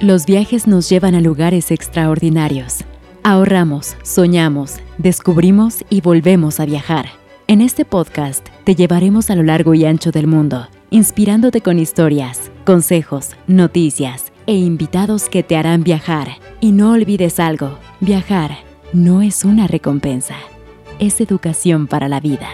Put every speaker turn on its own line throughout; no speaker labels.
Los viajes nos llevan a lugares extraordinarios. Ahorramos, soñamos, descubrimos y volvemos a viajar. En este podcast te llevaremos a lo largo y ancho del mundo, inspirándote con historias, consejos, noticias e invitados que te harán viajar. Y no olvides algo, viajar no es una recompensa, es educación para la vida.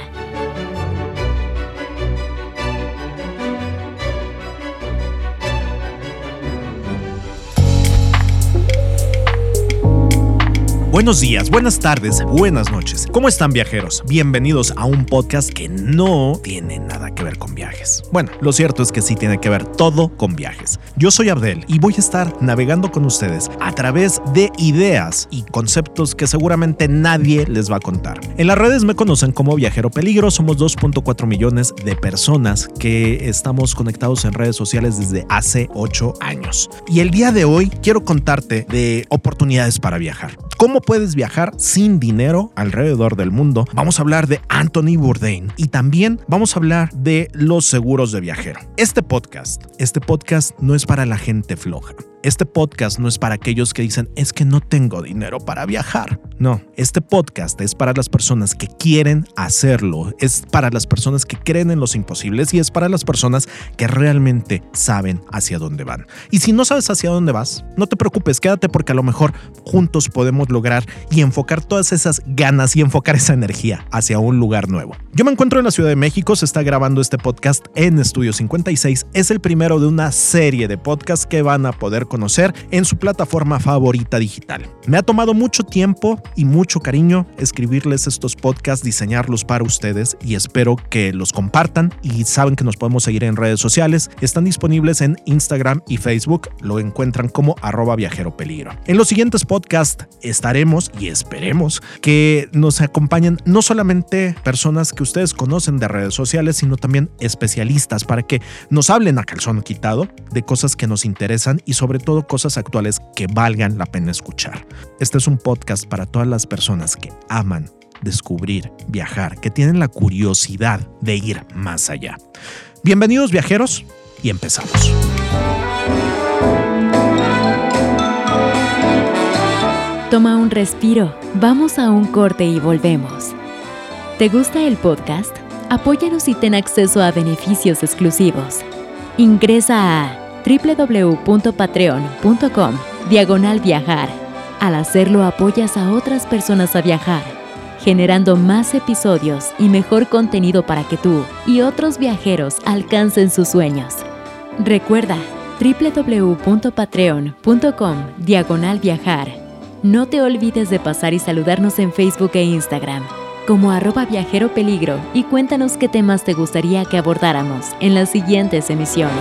Buenos días, buenas tardes, buenas noches. ¿Cómo están viajeros? Bienvenidos a un podcast que no tiene nada que ver con viajes. Bueno, lo cierto es que sí tiene que ver todo con viajes. Yo soy Abdel y voy a estar navegando con ustedes a través de ideas y conceptos que seguramente nadie les va a contar. En las redes me conocen como Viajero Peligro, somos 2.4 millones de personas que estamos conectados en redes sociales desde hace 8 años. Y el día de hoy quiero contarte de oportunidades para viajar. ¿Cómo puedes viajar sin dinero alrededor del mundo? Vamos a hablar de Anthony Bourdain y también vamos a hablar de los seguros de viajero. Este podcast, este podcast no es para la gente floja. Este podcast no es para aquellos que dicen es que no tengo dinero para viajar. No, este podcast es para las personas que quieren hacerlo, es para las personas que creen en los imposibles y es para las personas que realmente saben hacia dónde van. Y si no sabes hacia dónde vas, no te preocupes, quédate porque a lo mejor juntos podemos lograr y enfocar todas esas ganas y enfocar esa energía hacia un lugar nuevo. Yo me encuentro en la Ciudad de México, se está grabando este podcast en Estudio 56, es el primero de una serie de podcasts que van a poder conocer en su plataforma favorita digital. Me ha tomado mucho tiempo y mucho cariño escribirles estos podcasts, diseñarlos para ustedes y espero que los compartan y saben que nos podemos seguir en redes sociales. Están disponibles en Instagram y Facebook, lo encuentran como viajero peligro. En los siguientes podcasts estaremos y esperemos que nos acompañen no solamente personas que ustedes conocen de redes sociales, sino también especialistas para que nos hablen a calzón quitado de cosas que nos interesan y sobre todo cosas actuales que valgan la pena escuchar. Este es un podcast para todas las personas que aman descubrir, viajar, que tienen la curiosidad de ir más allá. Bienvenidos viajeros y empezamos.
Toma un respiro, vamos a un corte y volvemos. ¿Te gusta el podcast? Apóyanos y ten acceso a beneficios exclusivos. Ingresa a www.patreon.com diagonal viajar. Al hacerlo apoyas a otras personas a viajar, generando más episodios y mejor contenido para que tú y otros viajeros alcancen sus sueños. Recuerda www.patreon.com diagonal viajar. No te olvides de pasar y saludarnos en Facebook e Instagram como arroba viajero peligro y cuéntanos qué temas te gustaría que abordáramos en las siguientes emisiones.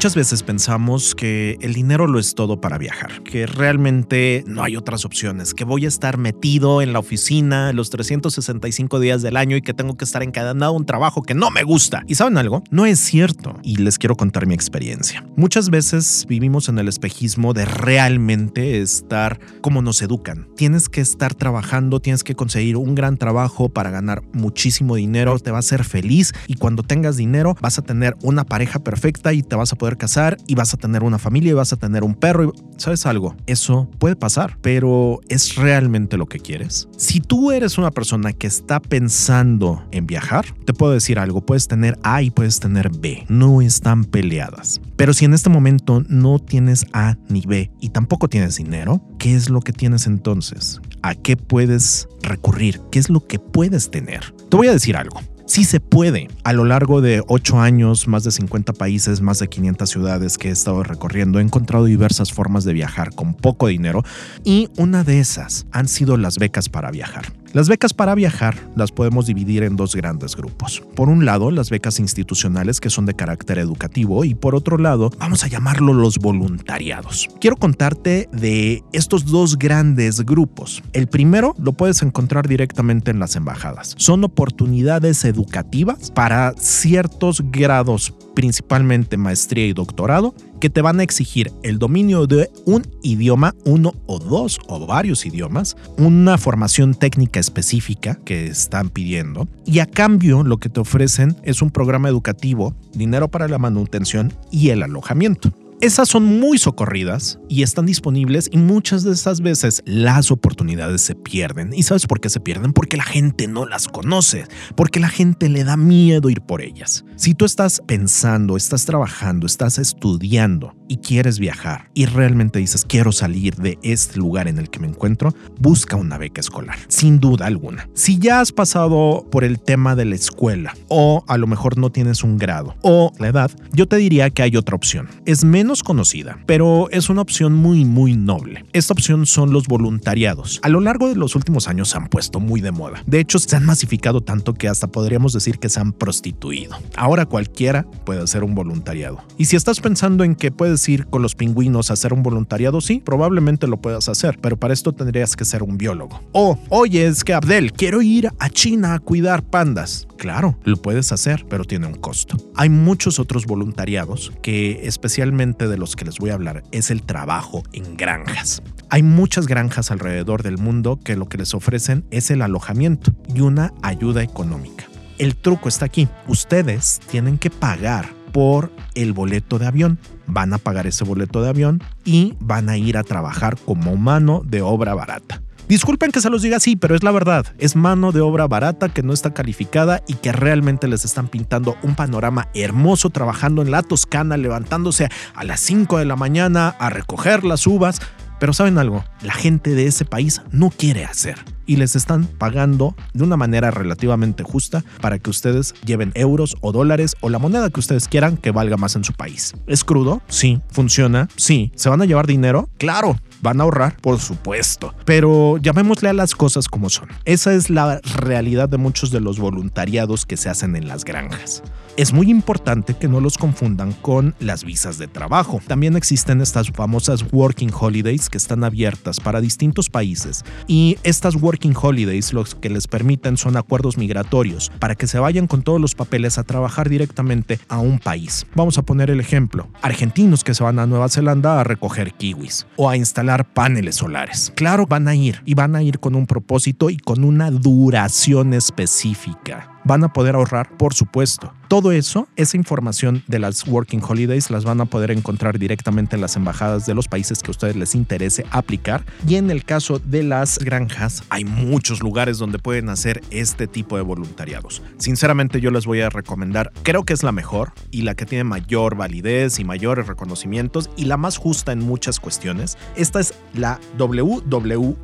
Muchas veces pensamos que el dinero lo es todo para viajar, que realmente no hay otras opciones, que voy a estar metido en la oficina los 365 días del año y que tengo que estar encadenado a un trabajo que no me gusta. ¿Y saben algo? No es cierto y les quiero contar mi experiencia. Muchas veces vivimos en el espejismo de realmente estar como nos educan. Tienes que estar trabajando, tienes que conseguir un gran trabajo para ganar muchísimo dinero, te va a hacer feliz y cuando tengas dinero vas a tener una pareja perfecta y te vas a poder casar y vas a tener una familia y vas a tener un perro. ¿Sabes algo? Eso puede pasar, pero ¿es realmente lo que quieres? Si tú eres una persona que está pensando en viajar, te puedo decir algo, puedes tener A y puedes tener B, no están peleadas. Pero si en este momento no tienes A ni B y tampoco tienes dinero, ¿qué es lo que tienes entonces? ¿A qué puedes recurrir? ¿Qué es lo que puedes tener? Te voy a decir algo. Sí se puede. A lo largo de ocho años, más de 50 países, más de 500 ciudades que he estado recorriendo, he encontrado diversas formas de viajar con poco dinero y una de esas han sido las becas para viajar. Las becas para viajar las podemos dividir en dos grandes grupos. Por un lado, las becas institucionales que son de carácter educativo y por otro lado, vamos a llamarlo los voluntariados. Quiero contarte de estos dos grandes grupos. El primero lo puedes encontrar directamente en las embajadas. Son oportunidades educativas para ciertos grados principalmente maestría y doctorado, que te van a exigir el dominio de un idioma, uno o dos o varios idiomas, una formación técnica específica que están pidiendo y a cambio lo que te ofrecen es un programa educativo, dinero para la manutención y el alojamiento. Esas son muy socorridas y están disponibles y muchas de esas veces las oportunidades se pierden. ¿Y sabes por qué se pierden? Porque la gente no las conoce, porque la gente le da miedo ir por ellas. Si tú estás pensando, estás trabajando, estás estudiando y quieres viajar y realmente dices quiero salir de este lugar en el que me encuentro, busca una beca escolar, sin duda alguna. Si ya has pasado por el tema de la escuela o a lo mejor no tienes un grado o la edad, yo te diría que hay otra opción. Es menos conocida, pero es una opción muy muy noble. Esta opción son los voluntariados. A lo largo de los últimos años se han puesto muy de moda. De hecho, se han masificado tanto que hasta podríamos decir que se han prostituido. Ahora cualquiera puede hacer un voluntariado. Y si estás pensando en que puedes ir con los pingüinos a hacer un voluntariado, sí, probablemente lo puedas hacer, pero para esto tendrías que ser un biólogo. O, oye, es que Abdel, quiero ir a China a cuidar pandas. Claro, lo puedes hacer, pero tiene un costo. Hay muchos otros voluntariados que especialmente de los que les voy a hablar es el trabajo en granjas. Hay muchas granjas alrededor del mundo que lo que les ofrecen es el alojamiento y una ayuda económica. El truco está aquí. Ustedes tienen que pagar por el boleto de avión. Van a pagar ese boleto de avión y van a ir a trabajar como mano de obra barata. Disculpen que se los diga así, pero es la verdad. Es mano de obra barata que no está calificada y que realmente les están pintando un panorama hermoso trabajando en la Toscana, levantándose a las 5 de la mañana a recoger las uvas. Pero saben algo, la gente de ese país no quiere hacer y les están pagando de una manera relativamente justa para que ustedes lleven euros o dólares o la moneda que ustedes quieran que valga más en su país. ¿Es crudo? Sí. ¿Funciona? Sí. ¿Se van a llevar dinero? Claro. ¿Van a ahorrar? Por supuesto. Pero llamémosle a las cosas como son. Esa es la realidad de muchos de los voluntariados que se hacen en las granjas. Es muy importante que no los confundan con las visas de trabajo. También existen estas famosas Working Holidays que están abiertas para distintos países y estas Working Holidays lo que les permiten son acuerdos migratorios para que se vayan con todos los papeles a trabajar directamente a un país. Vamos a poner el ejemplo. Argentinos que se van a Nueva Zelanda a recoger kiwis o a instalar paneles solares. Claro, van a ir y van a ir con un propósito y con una duración específica. ¿Van a poder ahorrar? Por supuesto. Todo eso, esa información de las Working Holidays las van a poder encontrar directamente en las embajadas de los países que a ustedes les interese aplicar. Y en el caso de las granjas, hay muchos lugares donde pueden hacer este tipo de voluntariados. Sinceramente yo les voy a recomendar, creo que es la mejor y la que tiene mayor validez y mayores reconocimientos y la más justa en muchas cuestiones. Esta es la WWOOF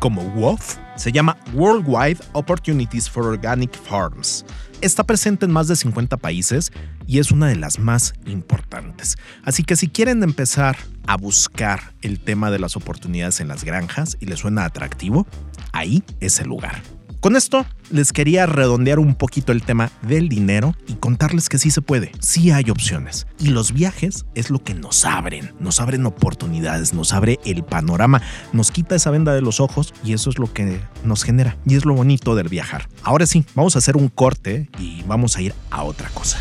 como WOF se llama Worldwide Opportunities for Organic Farms. Está presente en más de 50 países y es una de las más importantes. Así que si quieren empezar a buscar el tema de las oportunidades en las granjas y les suena atractivo, ahí es el lugar. Con esto les quería redondear un poquito el tema del dinero y contarles que sí se puede, sí hay opciones. Y los viajes es lo que nos abren, nos abren oportunidades, nos abre el panorama, nos quita esa venda de los ojos y eso es lo que nos genera y es lo bonito del viajar. Ahora sí, vamos a hacer un corte y vamos a ir a otra cosa.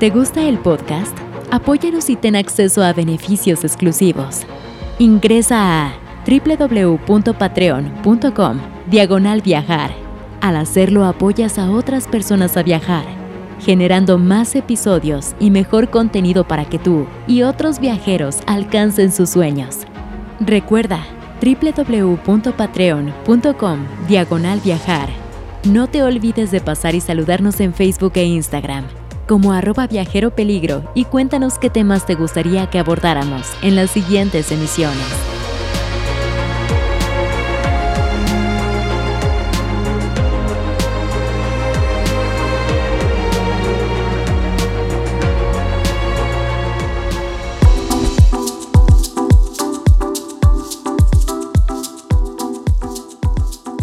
¿Te gusta el podcast? Apóyanos y ten acceso a beneficios exclusivos. Ingresa a www.patreon.com diagonal viajar. Al hacerlo apoyas a otras personas a viajar, generando más episodios y mejor contenido para que tú y otros viajeros alcancen sus sueños. Recuerda www.patreon.com diagonal viajar. No te olvides de pasar y saludarnos en Facebook e Instagram como arroba viajero peligro y cuéntanos qué temas te gustaría que abordáramos en las siguientes emisiones.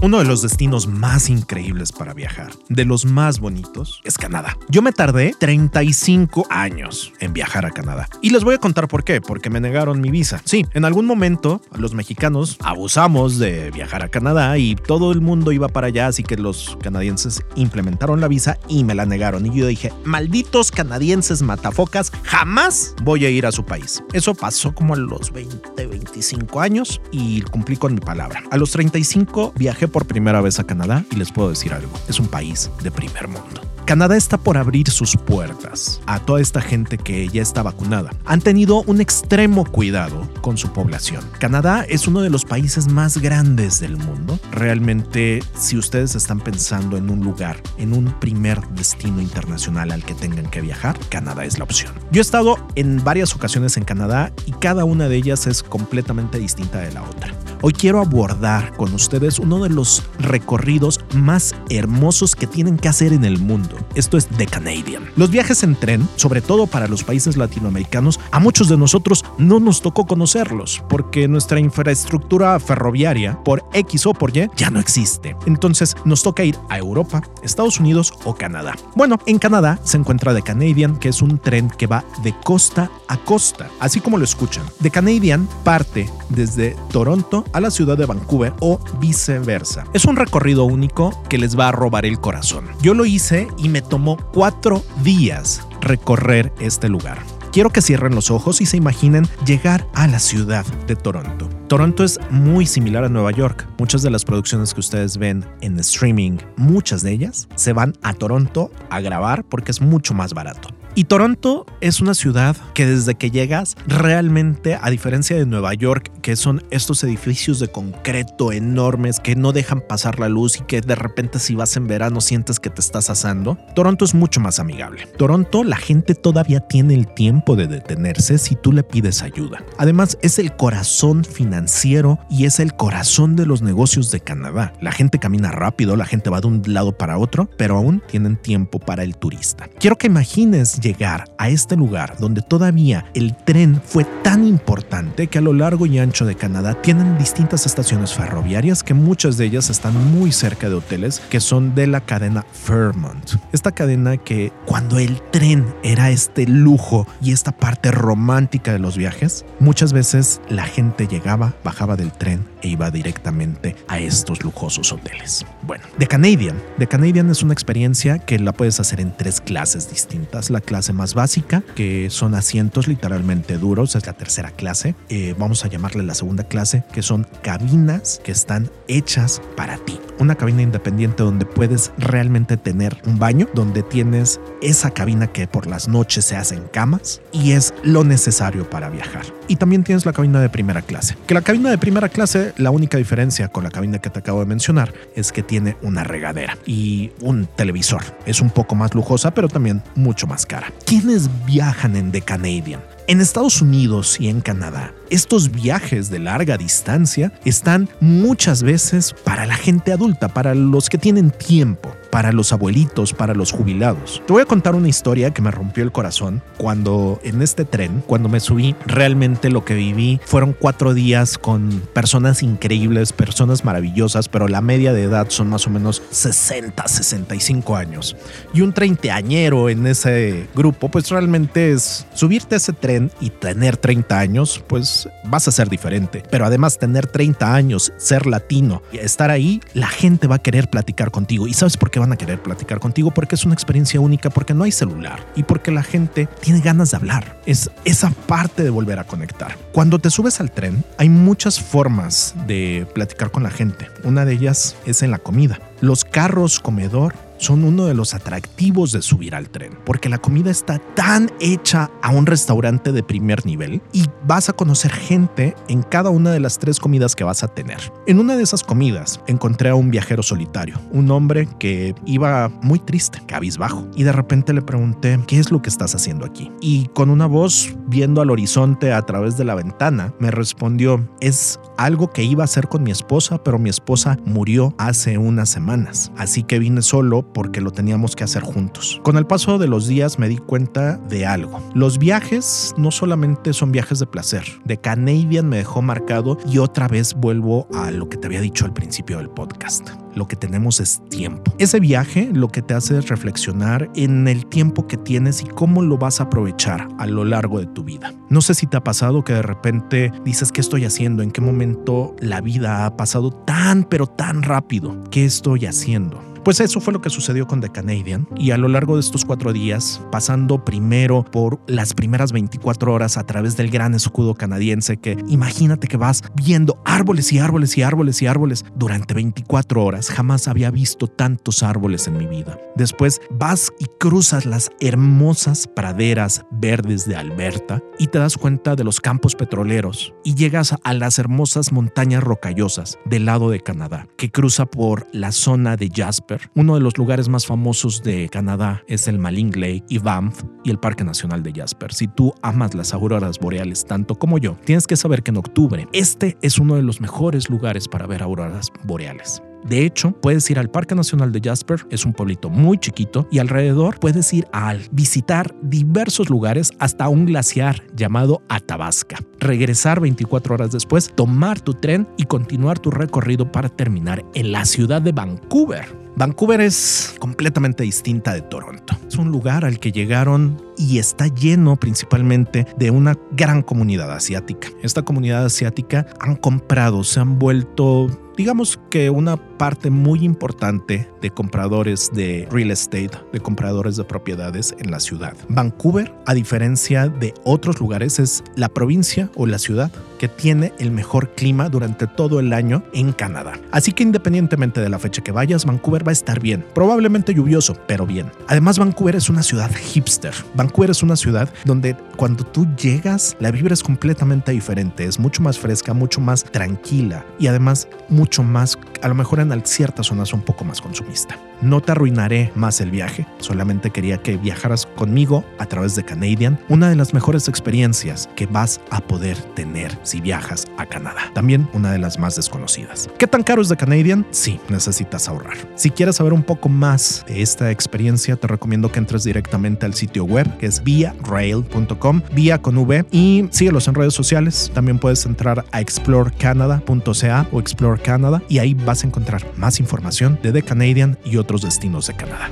Uno de los destinos más increíbles para viajar, de los más bonitos, es Canadá. Yo me tardé 35 años en viajar a Canadá. Y les voy a contar por qué, porque me negaron mi visa. Sí, en algún momento los mexicanos abusamos de viajar a Canadá y todo el mundo iba para allá, así que los canadienses implementaron la visa y me la negaron. Y yo dije, malditos canadienses matafocas, jamás voy a ir a su país. Eso pasó como a los 20, 25 años y cumplí con mi palabra. A los 35 viajé por primera vez a Canadá y les puedo decir algo, es un país de primer mundo. Canadá está por abrir sus puertas a toda esta gente que ya está vacunada. Han tenido un extremo cuidado con su población. Canadá es uno de los países más grandes del mundo. Realmente, si ustedes están pensando en un lugar, en un primer destino internacional al que tengan que viajar, Canadá es la opción. Yo he estado en varias ocasiones en Canadá y cada una de ellas es completamente distinta de la otra. Hoy quiero abordar con ustedes uno de los recorridos más hermosos que tienen que hacer en el mundo. Esto es The Canadian. Los viajes en tren, sobre todo para los países latinoamericanos, a muchos de nosotros no nos tocó conocerlos porque nuestra infraestructura ferroviaria, por X o por Y, ya no existe. Entonces nos toca ir a Europa, Estados Unidos o Canadá. Bueno, en Canadá se encuentra The Canadian, que es un tren que va de costa a costa, así como lo escuchan. The Canadian parte desde Toronto a la ciudad de Vancouver o viceversa. Es un recorrido único que les va a robar el corazón. Yo lo hice y me tomó cuatro días recorrer este lugar. Quiero que cierren los ojos y se imaginen llegar a la ciudad de Toronto. Toronto es muy similar a Nueva York. Muchas de las producciones que ustedes ven en streaming, muchas de ellas, se van a Toronto a grabar porque es mucho más barato. Y Toronto es una ciudad que desde que llegas, realmente, a diferencia de Nueva York, que son estos edificios de concreto enormes que no dejan pasar la luz y que de repente si vas en verano sientes que te estás asando, Toronto es mucho más amigable. Toronto, la gente todavía tiene el tiempo de detenerse si tú le pides ayuda. Además, es el corazón financiero y es el corazón de los negocios de Canadá. La gente camina rápido, la gente va de un lado para otro, pero aún tienen tiempo para el turista. Quiero que imagines llegar a este lugar donde todavía el tren fue tan importante que a lo largo y ancho de Canadá tienen distintas estaciones ferroviarias que muchas de ellas están muy cerca de hoteles que son de la cadena Fairmont. Esta cadena que cuando el tren era este lujo y esta parte romántica de los viajes, muchas veces la gente llegaba, bajaba del tren e iba directamente a estos lujosos hoteles. Bueno, The Canadian. The Canadian es una experiencia que la puedes hacer en tres clases distintas. La clase más básica, que son asientos literalmente duros, es la tercera clase. Eh, vamos a llamarle la segunda clase, que son cabinas que están hechas para ti. Una cabina independiente donde puedes realmente tener un baño, donde tienes esa cabina que por las noches se hacen camas y es lo necesario para viajar. Y también tienes la cabina de primera clase, que la cabina de primera clase, la única diferencia con la cabina que te acabo de mencionar es que tiene una regadera y un televisor. Es un poco más lujosa, pero también mucho más cara. ¿Quiénes viajan en The Canadian? En Estados Unidos y en Canadá, estos viajes de larga distancia están muchas veces para la gente adulta, para los que tienen tiempo, para los abuelitos, para los jubilados. Te voy a contar una historia que me rompió el corazón cuando en este tren, cuando me subí, realmente lo que viví fueron cuatro días con personas increíbles, personas maravillosas, pero la media de edad son más o menos 60, 65 años. Y un treintañero en ese grupo, pues realmente es subirte a ese tren y tener 30 años, pues vas a ser diferente. Pero además tener 30 años, ser latino estar ahí, la gente va a querer platicar contigo. ¿Y sabes por qué van a querer platicar contigo? Porque es una experiencia única, porque no hay celular y porque la gente tiene ganas de hablar. Es esa parte de volver a conectar. Cuando te subes al tren, hay muchas formas de platicar con la gente. Una de ellas es en la comida. Los carros comedor son uno de los atractivos de subir al tren, porque la comida está tan hecha a un restaurante de primer nivel y vas a conocer gente en cada una de las tres comidas que vas a tener. En una de esas comidas encontré a un viajero solitario, un hombre que iba muy triste, cabizbajo, y de repente le pregunté, ¿qué es lo que estás haciendo aquí? Y con una voz viendo al horizonte a través de la ventana, me respondió, es algo que iba a hacer con mi esposa, pero mi esposa murió hace unas semanas. Así que vine solo porque lo teníamos que hacer juntos. Con el paso de los días me di cuenta de algo. Los viajes no solamente son viajes de placer. De Canadian me dejó marcado y otra vez vuelvo a lo que te había dicho al principio del podcast lo que tenemos es tiempo. Ese viaje lo que te hace es reflexionar en el tiempo que tienes y cómo lo vas a aprovechar a lo largo de tu vida. No sé si te ha pasado que de repente dices, ¿qué estoy haciendo? ¿En qué momento la vida ha pasado tan, pero tan rápido? ¿Qué estoy haciendo? Pues eso fue lo que sucedió con The Canadian y a lo largo de estos cuatro días, pasando primero por las primeras 24 horas a través del gran escudo canadiense que imagínate que vas viendo árboles y árboles y árboles y árboles durante 24 horas. Jamás había visto tantos árboles en mi vida. Después vas y cruzas las hermosas praderas verdes de Alberta y te das cuenta de los campos petroleros y llegas a las hermosas montañas rocallosas del lado de Canadá que cruza por la zona de Jasper uno de los lugares más famosos de Canadá es el Maling Lake y Banff y el Parque Nacional de Jasper. Si tú amas las auroras boreales tanto como yo, tienes que saber que en octubre este es uno de los mejores lugares para ver auroras boreales. De hecho, puedes ir al Parque Nacional de Jasper, es un pueblito muy chiquito, y alrededor puedes ir a visitar diversos lugares hasta un glaciar llamado Athabasca. Regresar 24 horas después, tomar tu tren y continuar tu recorrido para terminar en la ciudad de Vancouver. Vancouver es completamente distinta de Toronto. Es un lugar al que llegaron y está lleno principalmente de una gran comunidad asiática. Esta comunidad asiática han comprado, se han vuelto digamos que una parte muy importante de compradores de real estate, de compradores de propiedades en la ciudad. Vancouver, a diferencia de otros lugares, es la provincia o la ciudad que tiene el mejor clima durante todo el año en Canadá. Así que independientemente de la fecha que vayas, Vancouver va a estar bien. Probablemente lluvioso, pero bien. Además, Vancouver es una ciudad hipster. Vancouver es una ciudad donde cuando tú llegas, la vibra es completamente diferente. Es mucho más fresca, mucho más tranquila y además mucho más, a lo mejor en ciertas zonas un poco más consumista. No te arruinaré más el viaje, solamente quería que viajaras conmigo a través de Canadian, una de las mejores experiencias que vas a poder tener si viajas a Canadá. También una de las más desconocidas. ¿Qué tan caro es de Canadian? Sí, necesitas ahorrar. Si quieres saber un poco más de esta experiencia, te recomiendo que entres directamente al sitio web que es viarail.com, vía con V, y síguelos en redes sociales. También puedes entrar a explorecanada.ca o Explore Canada y ahí vas a encontrar más información de The Canadian y otros destinos de Canadá.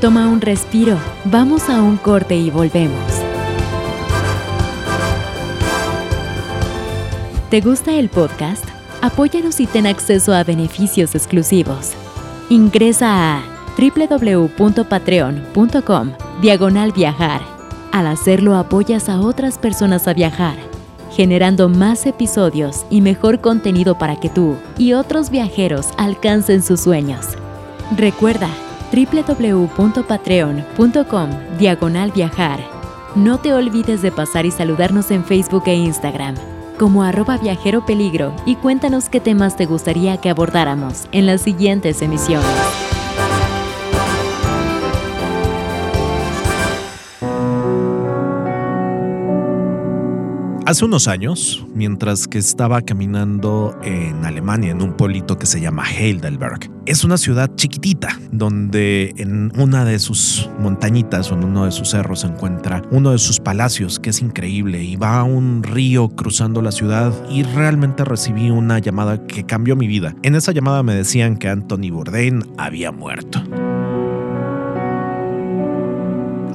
Toma un respiro, vamos a un corte y volvemos. ¿Te gusta el podcast? Apóyanos y ten acceso a beneficios exclusivos. Ingresa a www.patreon.com diagonal viajar. Al hacerlo apoyas a otras personas a viajar generando más episodios y mejor contenido para que tú y otros viajeros alcancen sus sueños. Recuerda www.patreon.com diagonal viajar. No te olvides de pasar y saludarnos en Facebook e Instagram como arroba viajero peligro y cuéntanos qué temas te gustaría que abordáramos en las siguientes emisiones.
Hace unos años, mientras que estaba caminando en Alemania, en un pueblito que se llama Heidelberg, es una ciudad chiquitita donde en una de sus montañitas o en uno de sus cerros se encuentra uno de sus palacios que es increíble y va a un río cruzando la ciudad y realmente recibí una llamada que cambió mi vida. En esa llamada me decían que Anthony Bourdain había muerto.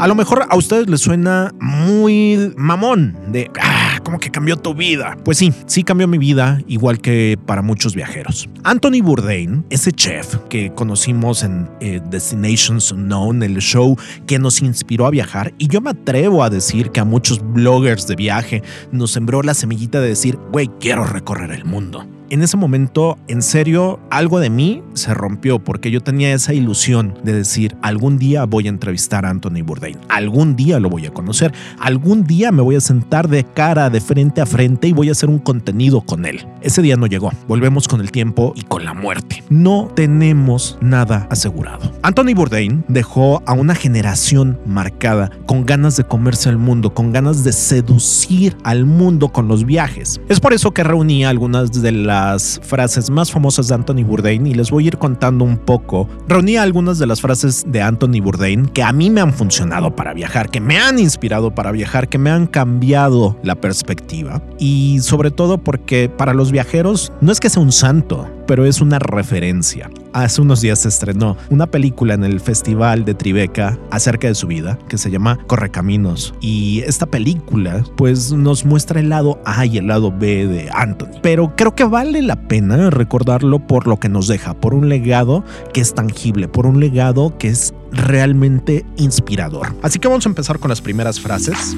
A lo mejor a ustedes les suena muy mamón de, ah, como que cambió tu vida. Pues sí, sí cambió mi vida, igual que para muchos viajeros. Anthony Bourdain, ese chef que conocimos en eh, Destinations Unknown, el show que nos inspiró a viajar, y yo me atrevo a decir que a muchos bloggers de viaje nos sembró la semillita de decir, güey, quiero recorrer el mundo. En ese momento, en serio, algo de mí se rompió porque yo tenía esa ilusión de decir, algún día voy a entrevistar a Anthony Bourdain, algún día lo voy a conocer, algún día me voy a sentar de cara, de frente a frente y voy a hacer un contenido con él. Ese día no llegó. Volvemos con el tiempo y con la muerte. No tenemos nada asegurado. Anthony Bourdain dejó a una generación marcada con ganas de comerse al mundo, con ganas de seducir al mundo con los viajes. Es por eso que reuní algunas de las frases más famosas de Anthony Bourdain y les voy a ir contando un poco. Reuní algunas de las frases de Anthony Bourdain que a mí me han funcionado para viajar, que me han inspirado para viajar, que me han cambiado la perspectiva. Y sobre todo porque para los viajeros no es que sea un santo, pero es una referencia. Hace unos días se estrenó una película en el Festival de Tribeca acerca de su vida que se llama Correcaminos. Y esta película pues nos muestra el lado A y el lado B de Anthony. Pero creo que vale la pena recordarlo por lo que nos deja, por un legado que es tangible, por un legado que es realmente inspirador. Así que vamos a empezar con las primeras frases.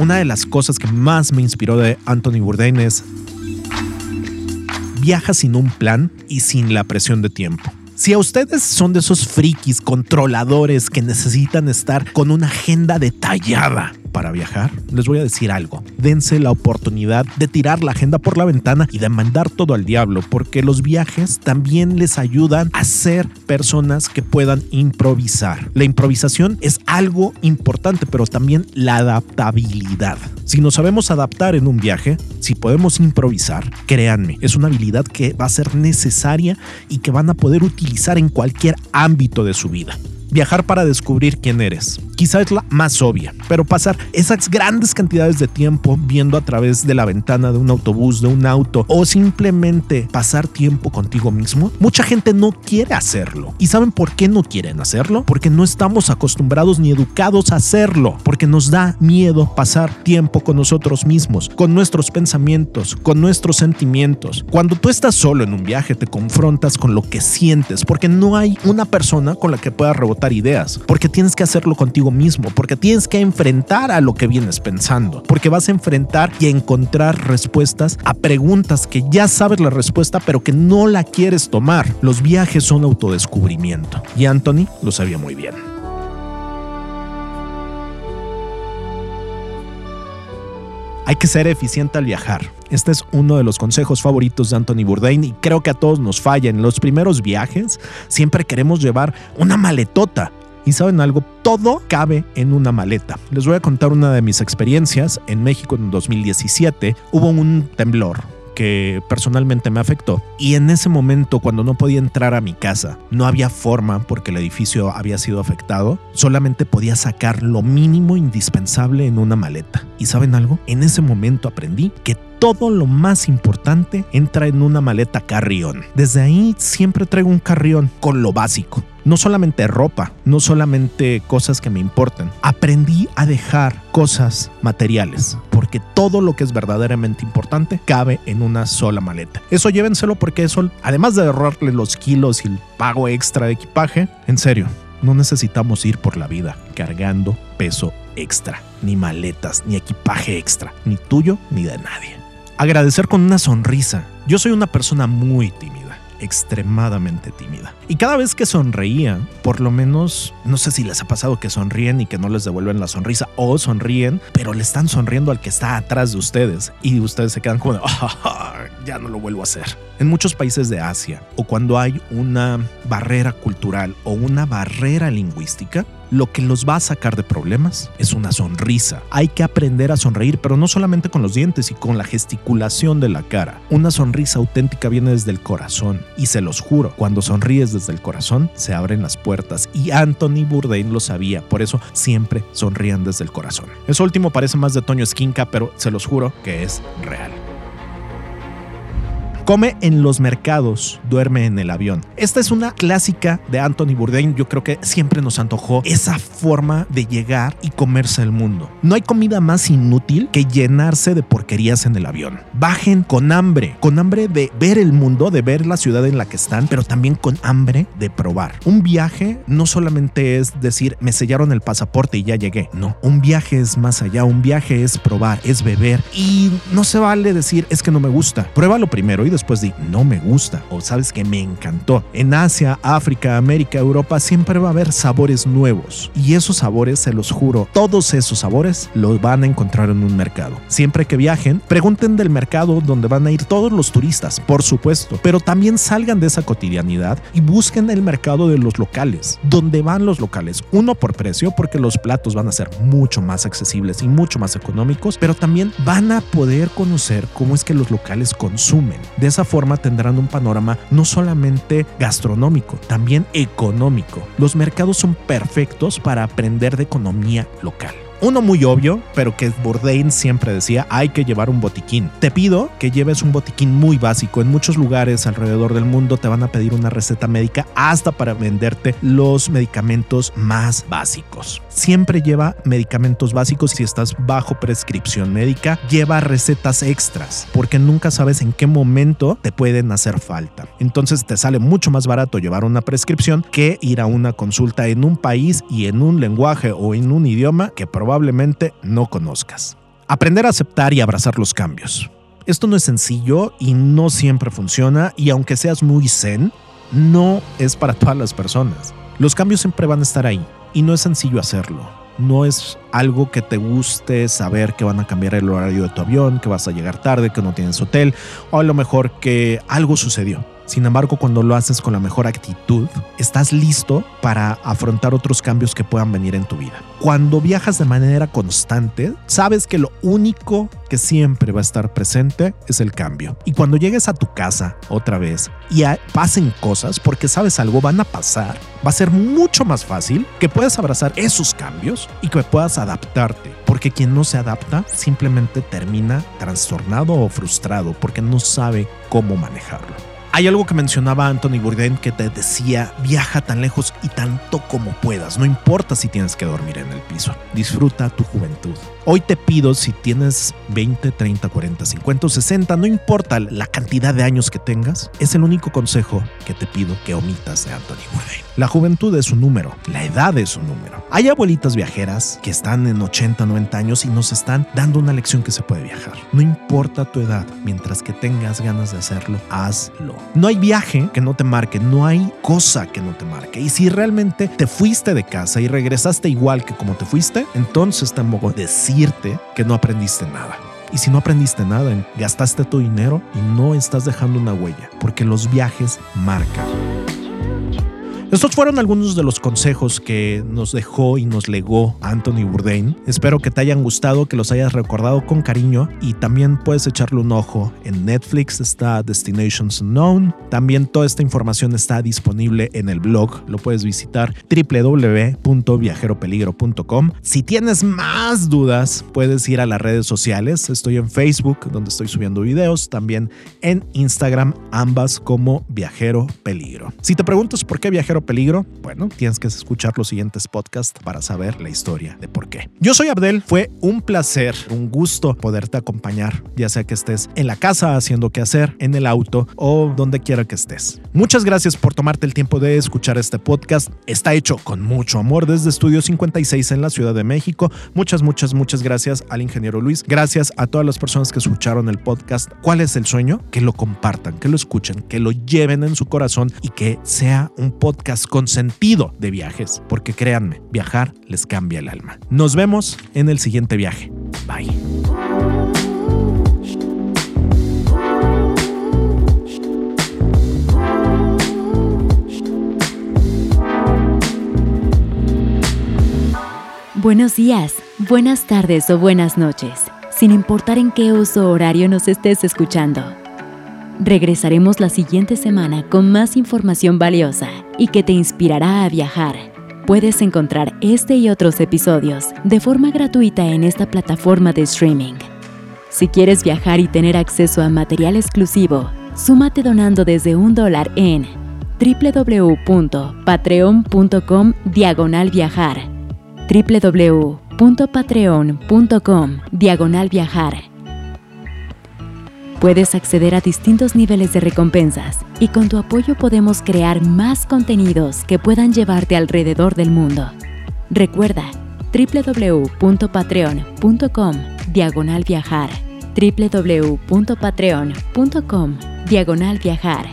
Una de las cosas que más me inspiró de Anthony Bourdain es viaja sin un plan y sin la presión de tiempo. Si a ustedes son de esos frikis controladores que necesitan estar con una agenda detallada para viajar, les voy a decir algo. Dense la oportunidad de tirar la agenda por la ventana y de mandar todo al diablo, porque los viajes también les ayudan a ser personas que puedan improvisar. La improvisación es algo importante, pero también la adaptabilidad. Si nos sabemos adaptar en un viaje, si podemos improvisar, créanme, es una habilidad que va a ser necesaria y que van a poder utilizar en cualquier ámbito de su vida. Viajar para descubrir quién eres. Quizá es la más obvia, pero pasar esas grandes cantidades de tiempo viendo a través de la ventana de un autobús, de un auto, o simplemente pasar tiempo contigo mismo, mucha gente no quiere hacerlo. ¿Y saben por qué no quieren hacerlo? Porque no estamos acostumbrados ni educados a hacerlo, porque nos da miedo pasar tiempo con nosotros mismos, con nuestros pensamientos, con nuestros sentimientos. Cuando tú estás solo en un viaje, te confrontas con lo que sientes, porque no hay una persona con la que puedas rebotar ideas, porque tienes que hacerlo contigo mismo, porque tienes que enfrentar a lo que vienes pensando, porque vas a enfrentar y encontrar respuestas a preguntas que ya sabes la respuesta, pero que no la quieres tomar. Los viajes son autodescubrimiento y Anthony lo sabía muy bien. Hay que ser eficiente al viajar. Este es uno de los consejos favoritos de Anthony Bourdain y creo que a todos nos falla. En los primeros viajes siempre queremos llevar una maletota. Y saben algo, todo cabe en una maleta. Les voy a contar una de mis experiencias. En México en 2017 hubo un temblor que personalmente me afectó. Y en ese momento, cuando no podía entrar a mi casa, no había forma porque el edificio había sido afectado, solamente podía sacar lo mínimo indispensable en una maleta. ¿Y saben algo? En ese momento aprendí que todo lo más importante entra en una maleta carrión. Desde ahí siempre traigo un carrión con lo básico. No solamente ropa, no solamente cosas que me importan. Aprendí a dejar cosas materiales, porque todo lo que es verdaderamente importante cabe en una sola maleta. Eso llévenselo porque eso, además de ahorrarle los kilos y el pago extra de equipaje, en serio, no necesitamos ir por la vida cargando peso extra, ni maletas, ni equipaje extra, ni tuyo ni de nadie agradecer con una sonrisa. Yo soy una persona muy tímida, extremadamente tímida. Y cada vez que sonreía, por lo menos, no sé si les ha pasado que sonríen y que no les devuelven la sonrisa, o sonríen, pero le están sonriendo al que está atrás de ustedes y ustedes se quedan como, ah, ya no lo vuelvo a hacer. En muchos países de Asia, o cuando hay una barrera cultural o una barrera lingüística, lo que los va a sacar de problemas es una sonrisa. Hay que aprender a sonreír, pero no solamente con los dientes y con la gesticulación de la cara. Una sonrisa auténtica viene desde el corazón y se los juro, cuando sonríes desde el corazón se abren las puertas y Anthony Bourdain lo sabía, por eso siempre sonrían desde el corazón. Eso último parece más de Toño Esquinca, pero se los juro que es real. Come en los mercados, duerme en el avión. Esta es una clásica de Anthony Bourdain. Yo creo que siempre nos antojó esa forma de llegar y comerse el mundo. No hay comida más inútil que llenarse de porquerías en el avión. Bajen con hambre, con hambre de ver el mundo, de ver la ciudad en la que están, pero también con hambre de probar. Un viaje no solamente es decir, me sellaron el pasaporte y ya llegué. No, un viaje es más allá. Un viaje es probar, es beber. Y no se vale decir, es que no me gusta. Pruébalo primero y después di, no me gusta. O sabes que me encantó. En Asia, África, América, Europa, siempre va a haber sabores nuevos. Y esos sabores, se los juro, todos esos sabores los van a encontrar en un mercado. Siempre que viajen, pregunten del mercado donde van a ir todos los turistas, por supuesto. Pero también salgan de esa cotidianidad y busquen el mercado de los locales. Donde van los locales? Uno por precio, porque los platos van a ser mucho más accesibles y mucho más económicos, pero también van a poder conocer cómo es que los locales consumen. De esa forma tendrán un panorama no solamente gastronómico, también económico. Los mercados son perfectos para aprender de economía local. Uno muy obvio, pero que Bourdain siempre decía, hay que llevar un botiquín. Te pido que lleves un botiquín muy básico. En muchos lugares alrededor del mundo te van a pedir una receta médica hasta para venderte los medicamentos más básicos. Siempre lleva medicamentos básicos si estás bajo prescripción médica. Lleva recetas extras, porque nunca sabes en qué momento te pueden hacer falta. Entonces te sale mucho más barato llevar una prescripción que ir a una consulta en un país y en un lenguaje o en un idioma que probablemente probablemente no conozcas. Aprender a aceptar y abrazar los cambios. Esto no es sencillo y no siempre funciona y aunque seas muy zen, no es para todas las personas. Los cambios siempre van a estar ahí y no es sencillo hacerlo. No es algo que te guste saber que van a cambiar el horario de tu avión, que vas a llegar tarde, que no tienes hotel o a lo mejor que algo sucedió. Sin embargo, cuando lo haces con la mejor actitud, estás listo para afrontar otros cambios que puedan venir en tu vida. Cuando viajas de manera constante, sabes que lo único que siempre va a estar presente es el cambio. Y cuando llegues a tu casa otra vez y pasen cosas, porque sabes algo van a pasar, va a ser mucho más fácil que puedas abrazar esos cambios y que puedas adaptarte. Porque quien no se adapta simplemente termina trastornado o frustrado porque no sabe cómo manejarlo. Hay algo que mencionaba Anthony Bourdain que te decía, viaja tan lejos y tanto como puedas, no importa si tienes que dormir en el piso, disfruta tu juventud. Hoy te pido si tienes 20, 30, 40, 50 60, no importa la cantidad de años que tengas, es el único consejo que te pido que omitas de Anthony Bourdain. La juventud es un número, la edad es un número. Hay abuelitas viajeras que están en 80, 90 años y nos están dando una lección que se puede viajar. No importa tu edad, mientras que tengas ganas de hacerlo, hazlo. No hay viaje que no te marque, no hay cosa que no te marque. Y si realmente te fuiste de casa y regresaste igual que como te fuiste, entonces tampoco que no aprendiste nada. Y si no aprendiste nada, gastaste tu dinero y no estás dejando una huella, porque los viajes marcan. Estos fueron algunos de los consejos que nos dejó y nos legó Anthony Bourdain. Espero que te hayan gustado, que los hayas recordado con cariño y también puedes echarle un ojo. En Netflix está Destinations Unknown. También toda esta información está disponible en el blog. Lo puedes visitar www.viajeropeligro.com. Si tienes más dudas, puedes ir a las redes sociales. Estoy en Facebook, donde estoy subiendo videos. También en Instagram, ambas como Viajero Peligro. Si te preguntas por qué Viajero peligro? Bueno, tienes que escuchar los siguientes podcasts para saber la historia de por qué. Yo soy Abdel, fue un placer, un gusto poderte acompañar, ya sea que estés en la casa haciendo qué hacer, en el auto o donde quiera que estés. Muchas gracias por tomarte el tiempo de escuchar este podcast. Está hecho con mucho amor desde Estudio 56 en la Ciudad de México. Muchas, muchas, muchas gracias al ingeniero Luis. Gracias a todas las personas que escucharon el podcast. ¿Cuál es el sueño? Que lo compartan, que lo escuchen, que lo lleven en su corazón y que sea un con sentido de viajes, porque créanme, viajar les cambia el alma. Nos vemos en el siguiente viaje. Bye.
Buenos días, buenas tardes o buenas noches, sin importar en qué uso horario nos estés escuchando. Regresaremos la siguiente semana con más información valiosa y que te inspirará a viajar. Puedes encontrar este y otros episodios de forma gratuita en esta plataforma de streaming. Si quieres viajar y tener acceso a material exclusivo, Súmate donando desde un dólar en www.patreon.com diagonal viajar www.patreon.com diagonal viajar Puedes acceder a distintos niveles de recompensas y con tu apoyo podemos crear más contenidos que puedan llevarte alrededor del mundo. Recuerda www.patreon.com diagonal viajar www.patreon.com diagonal viajar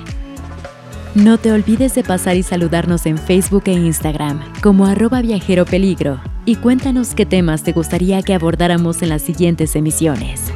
No te olvides de pasar y saludarnos en Facebook e Instagram como arroba viajero peligro y cuéntanos qué temas te gustaría que abordáramos en las siguientes emisiones.